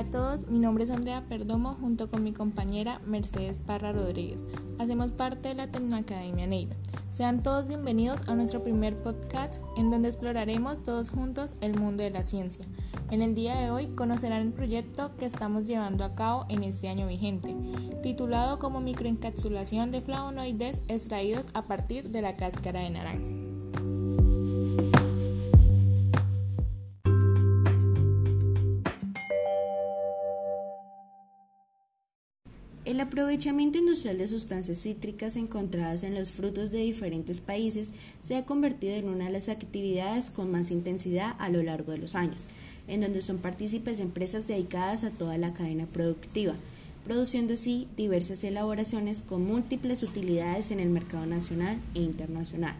Hola a todos, mi nombre es Andrea Perdomo junto con mi compañera Mercedes Parra Rodríguez. Hacemos parte de la Tecnoacademia Neiva. Sean todos bienvenidos a nuestro primer podcast en donde exploraremos todos juntos el mundo de la ciencia. En el día de hoy conocerán el proyecto que estamos llevando a cabo en este año vigente, titulado como microencapsulación de flavonoides extraídos a partir de la cáscara de naranja. El aprovechamiento industrial de sustancias cítricas encontradas en los frutos de diferentes países se ha convertido en una de las actividades con más intensidad a lo largo de los años, en donde son partícipes empresas dedicadas a toda la cadena productiva, produciendo así diversas elaboraciones con múltiples utilidades en el mercado nacional e internacional.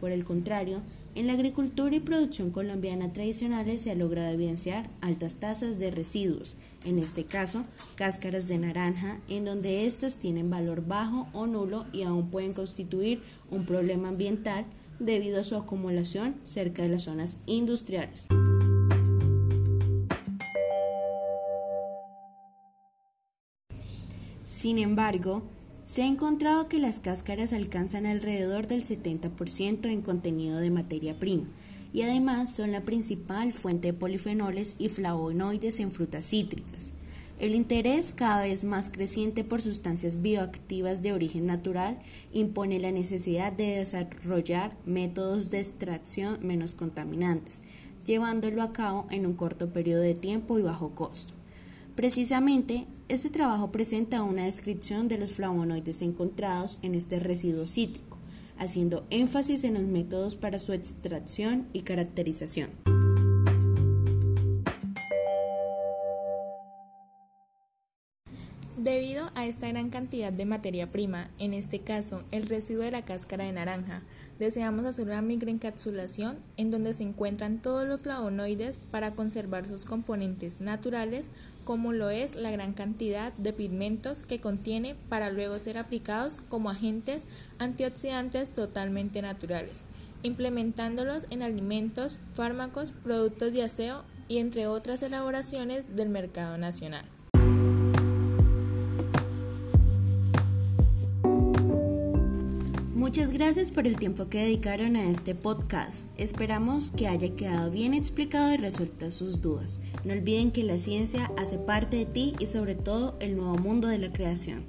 Por el contrario, en la agricultura y producción colombiana tradicionales se ha logrado evidenciar altas tasas de residuos, en este caso cáscaras de naranja, en donde éstas tienen valor bajo o nulo y aún pueden constituir un problema ambiental debido a su acumulación cerca de las zonas industriales. Sin embargo, se ha encontrado que las cáscaras alcanzan alrededor del 70% en contenido de materia prima y además son la principal fuente de polifenoles y flavonoides en frutas cítricas. El interés cada vez más creciente por sustancias bioactivas de origen natural impone la necesidad de desarrollar métodos de extracción menos contaminantes, llevándolo a cabo en un corto periodo de tiempo y bajo costo. Precisamente, este trabajo presenta una descripción de los flavonoides encontrados en este residuo cítrico, haciendo énfasis en los métodos para su extracción y caracterización. Debido a esta gran cantidad de materia prima, en este caso el residuo de la cáscara de naranja, deseamos hacer una microencapsulación en donde se encuentran todos los flavonoides para conservar sus componentes naturales como lo es la gran cantidad de pigmentos que contiene para luego ser aplicados como agentes antioxidantes totalmente naturales, implementándolos en alimentos, fármacos, productos de aseo y entre otras elaboraciones del mercado nacional. Muchas gracias por el tiempo que dedicaron a este podcast. Esperamos que haya quedado bien explicado y resueltas sus dudas. No olviden que la ciencia hace parte de ti y sobre todo el nuevo mundo de la creación.